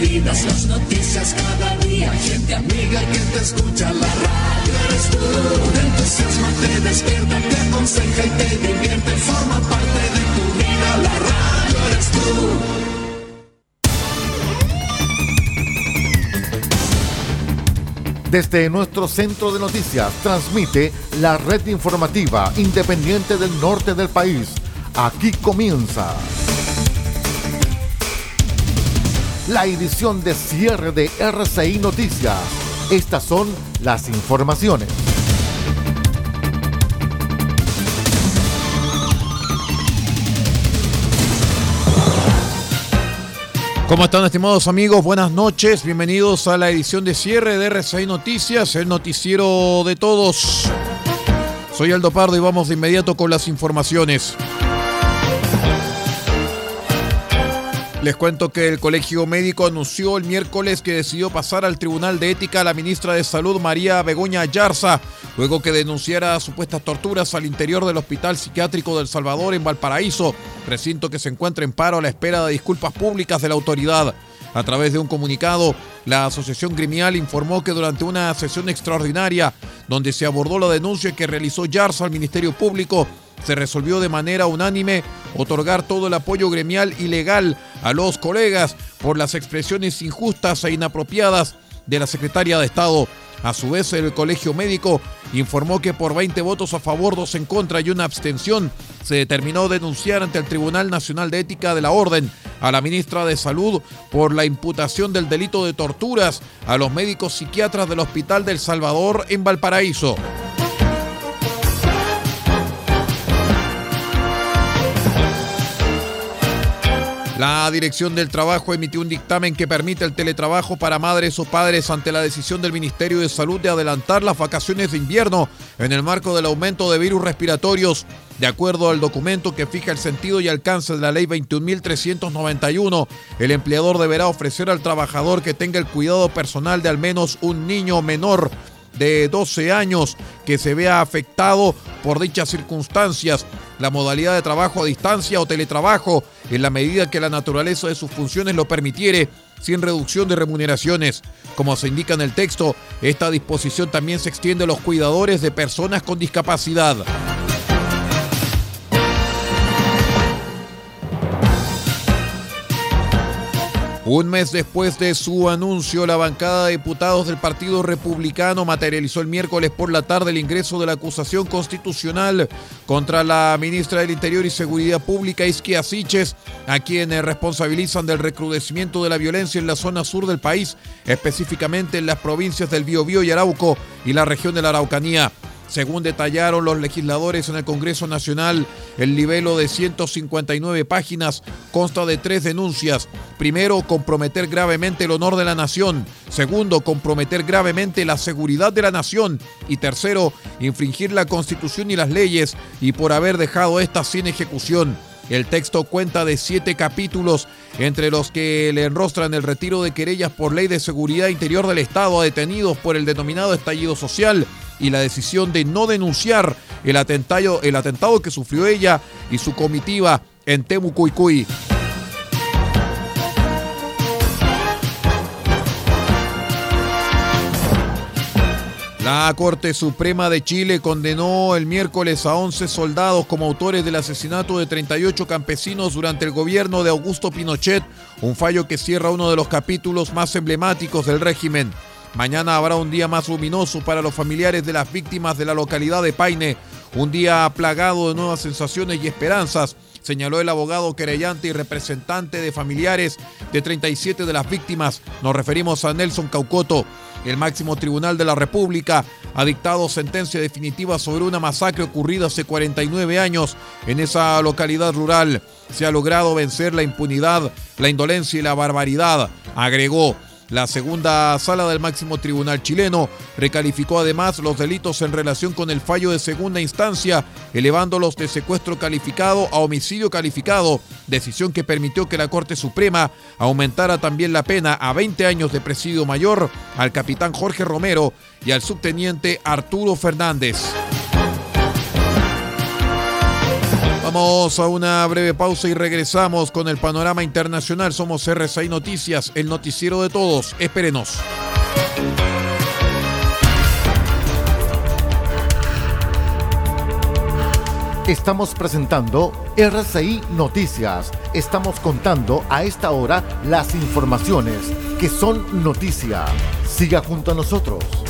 las noticias cada día. Gente amiga que te escucha. La radio eres tú. Te entusiasma, te despierta, te aconseja y te divierte. Forma parte de tu vida. La radio eres tú. Desde nuestro centro de noticias transmite la red informativa independiente del norte del país. Aquí comienza la edición de cierre de RCI Noticias. Estas son las informaciones. ¿Cómo están estimados amigos? Buenas noches, bienvenidos a la edición de cierre de RCI Noticias, el noticiero de todos. Soy Aldo Pardo y vamos de inmediato con las informaciones. Les cuento que el Colegio Médico anunció el miércoles que decidió pasar al Tribunal de Ética a la ministra de Salud María Begoña Yarza, luego que denunciara supuestas torturas al interior del Hospital Psiquiátrico del Salvador en Valparaíso, recinto que se encuentra en paro a la espera de disculpas públicas de la autoridad. A través de un comunicado, la Asociación Gremial informó que durante una sesión extraordinaria, donde se abordó la denuncia que realizó Yarza al Ministerio Público, se resolvió de manera unánime otorgar todo el apoyo gremial y legal a los colegas por las expresiones injustas e inapropiadas de la secretaria de Estado. A su vez, el Colegio Médico informó que por 20 votos a favor, dos en contra y una abstención, se determinó denunciar ante el Tribunal Nacional de Ética de la Orden a la ministra de Salud por la imputación del delito de torturas a los médicos psiquiatras del Hospital del Salvador en Valparaíso. La Dirección del Trabajo emitió un dictamen que permite el teletrabajo para madres o padres ante la decisión del Ministerio de Salud de adelantar las vacaciones de invierno en el marco del aumento de virus respiratorios. De acuerdo al documento que fija el sentido y alcance de la Ley 21.391, el empleador deberá ofrecer al trabajador que tenga el cuidado personal de al menos un niño menor de 12 años que se vea afectado por dichas circunstancias, la modalidad de trabajo a distancia o teletrabajo, en la medida que la naturaleza de sus funciones lo permitiere, sin reducción de remuneraciones. Como se indica en el texto, esta disposición también se extiende a los cuidadores de personas con discapacidad. Un mes después de su anuncio, la bancada de diputados del Partido Republicano materializó el miércoles por la tarde el ingreso de la acusación constitucional contra la ministra del Interior y Seguridad Pública, Isquia Siches, a quienes responsabilizan del recrudecimiento de la violencia en la zona sur del país, específicamente en las provincias del Biobío y Arauco y la región de la Araucanía. Según detallaron los legisladores en el Congreso Nacional, el libelo de 159 páginas consta de tres denuncias. Primero, comprometer gravemente el honor de la nación. Segundo, comprometer gravemente la seguridad de la nación. Y tercero, infringir la constitución y las leyes y por haber dejado estas sin ejecución. El texto cuenta de siete capítulos, entre los que le enrostran el retiro de querellas por ley de seguridad interior del Estado a detenidos por el denominado estallido social y la decisión de no denunciar el atentado, el atentado que sufrió ella y su comitiva en Temucuicuy. La Corte Suprema de Chile condenó el miércoles a 11 soldados como autores del asesinato de 38 campesinos durante el gobierno de Augusto Pinochet, un fallo que cierra uno de los capítulos más emblemáticos del régimen. Mañana habrá un día más luminoso para los familiares de las víctimas de la localidad de Paine, un día plagado de nuevas sensaciones y esperanzas, señaló el abogado querellante y representante de familiares de 37 de las víctimas. Nos referimos a Nelson Caucoto. El máximo tribunal de la República ha dictado sentencia definitiva sobre una masacre ocurrida hace 49 años en esa localidad rural. Se ha logrado vencer la impunidad, la indolencia y la barbaridad, agregó. La segunda sala del máximo tribunal chileno recalificó además los delitos en relación con el fallo de segunda instancia, elevándolos de secuestro calificado a homicidio calificado, decisión que permitió que la Corte Suprema aumentara también la pena a 20 años de presidio mayor al capitán Jorge Romero y al subteniente Arturo Fernández. Vamos a una breve pausa y regresamos con el panorama internacional. Somos RSI Noticias, el noticiero de todos. Espérenos. Estamos presentando RCI Noticias. Estamos contando a esta hora las informaciones que son noticia. Siga junto a nosotros.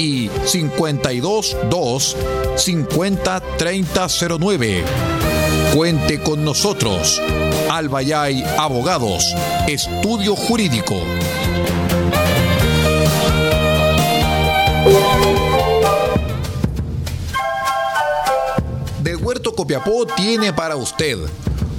y 522 50 3009. Cuente con nosotros. Albayay Abogados, Estudio Jurídico. Del Huerto Copiapó tiene para usted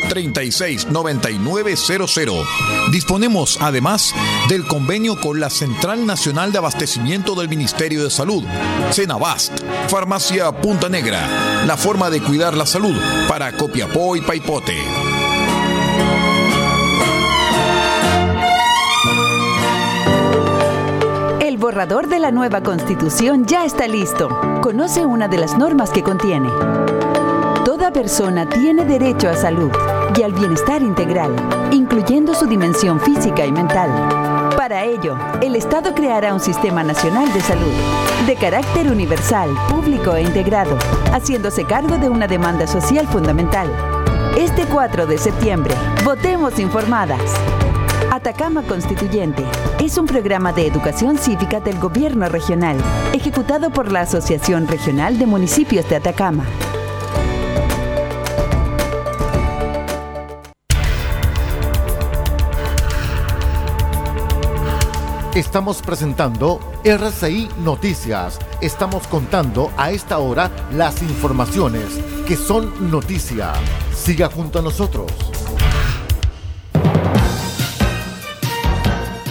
2 36 9900. Disponemos además del convenio con la Central Nacional de Abastecimiento del Ministerio de Salud, Cenabast, Farmacia Punta Negra, la forma de cuidar la salud para Copiapó y Paipote. El borrador de la nueva constitución ya está listo. Conoce una de las normas que contiene. Toda persona tiene derecho a salud y al bienestar integral, incluyendo su dimensión física y mental. Para ello, el Estado creará un sistema nacional de salud, de carácter universal, público e integrado, haciéndose cargo de una demanda social fundamental. Este 4 de septiembre, votemos informadas. Atacama Constituyente es un programa de educación cívica del gobierno regional, ejecutado por la Asociación Regional de Municipios de Atacama. Estamos presentando RCI Noticias. Estamos contando a esta hora las informaciones que son noticia. Siga junto a nosotros.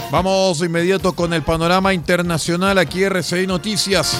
Vamos de inmediato con el panorama internacional aquí RCI Noticias.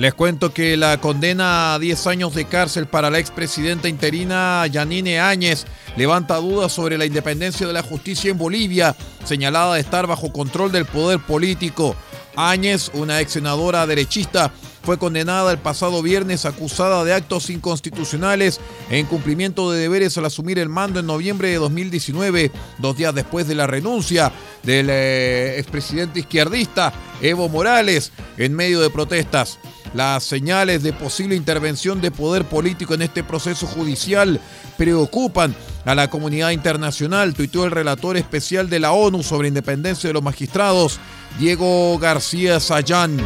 Les cuento que la condena a 10 años de cárcel para la expresidenta interina Yanine Áñez levanta dudas sobre la independencia de la justicia en Bolivia, señalada de estar bajo control del poder político. Áñez, una ex senadora derechista, fue condenada el pasado viernes acusada de actos inconstitucionales e incumplimiento de deberes al asumir el mando en noviembre de 2019, dos días después de la renuncia del eh, expresidente izquierdista Evo Morales en medio de protestas. Las señales de posible intervención de poder político en este proceso judicial preocupan a la comunidad internacional, tuiteó el relator especial de la ONU sobre independencia de los magistrados, Diego García Sayán.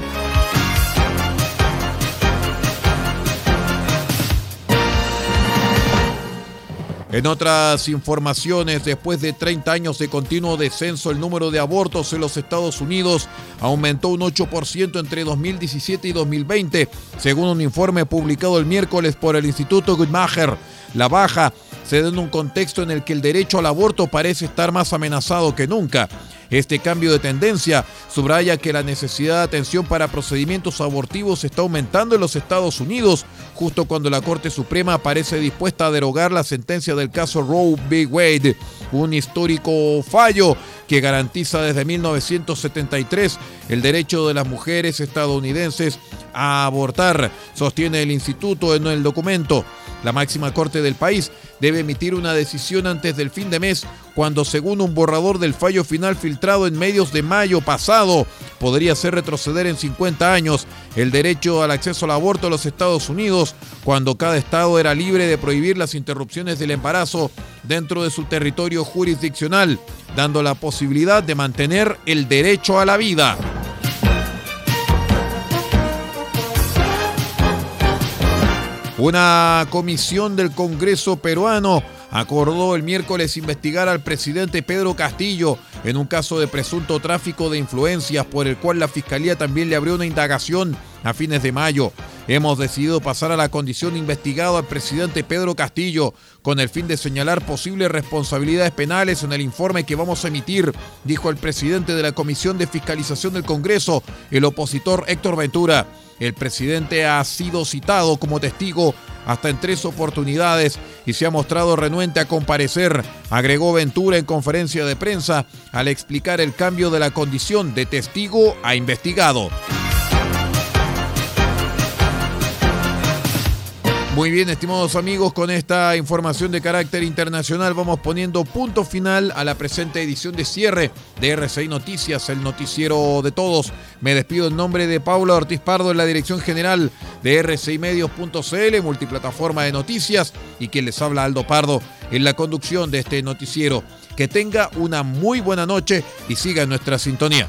En otras informaciones, después de 30 años de continuo descenso, el número de abortos en los Estados Unidos aumentó un 8% entre 2017 y 2020, según un informe publicado el miércoles por el Instituto Guttmacher. La baja se da en un contexto en el que el derecho al aborto parece estar más amenazado que nunca. Este cambio de tendencia subraya que la necesidad de atención para procedimientos abortivos está aumentando en los Estados Unidos, justo cuando la Corte Suprema parece dispuesta a derogar la sentencia del caso Roe v. Wade, un histórico fallo que garantiza desde 1973 el derecho de las mujeres estadounidenses a abortar, sostiene el instituto en el documento. La máxima corte del país debe emitir una decisión antes del fin de mes, cuando según un borrador del fallo final filtrado en medios de mayo pasado, podría ser retroceder en 50 años el derecho al acceso al aborto en los Estados Unidos, cuando cada estado era libre de prohibir las interrupciones del embarazo dentro de su territorio jurisdiccional, dando la posibilidad de mantener el derecho a la vida. Una comisión del Congreso peruano acordó el miércoles investigar al presidente Pedro Castillo en un caso de presunto tráfico de influencias por el cual la Fiscalía también le abrió una indagación a fines de mayo. Hemos decidido pasar a la condición investigado al presidente Pedro Castillo con el fin de señalar posibles responsabilidades penales en el informe que vamos a emitir, dijo el presidente de la Comisión de Fiscalización del Congreso, el opositor Héctor Ventura. El presidente ha sido citado como testigo hasta en tres oportunidades y se ha mostrado renuente a comparecer, agregó Ventura en conferencia de prensa al explicar el cambio de la condición de testigo a investigado. Muy bien, estimados amigos, con esta información de carácter internacional vamos poniendo punto final a la presente edición de cierre de RCI Noticias, el noticiero de todos. Me despido en nombre de Paula Ortiz Pardo en la dirección general de rcimedios.cl, multiplataforma de noticias, y quien les habla Aldo Pardo en la conducción de este noticiero. Que tenga una muy buena noche y siga nuestra sintonía.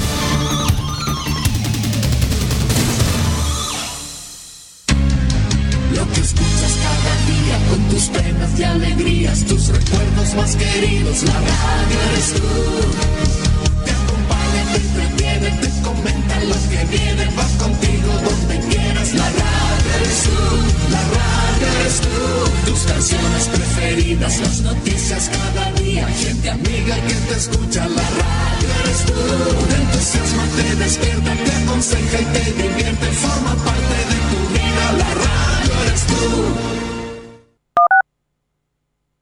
Más queridos, la radio eres tú.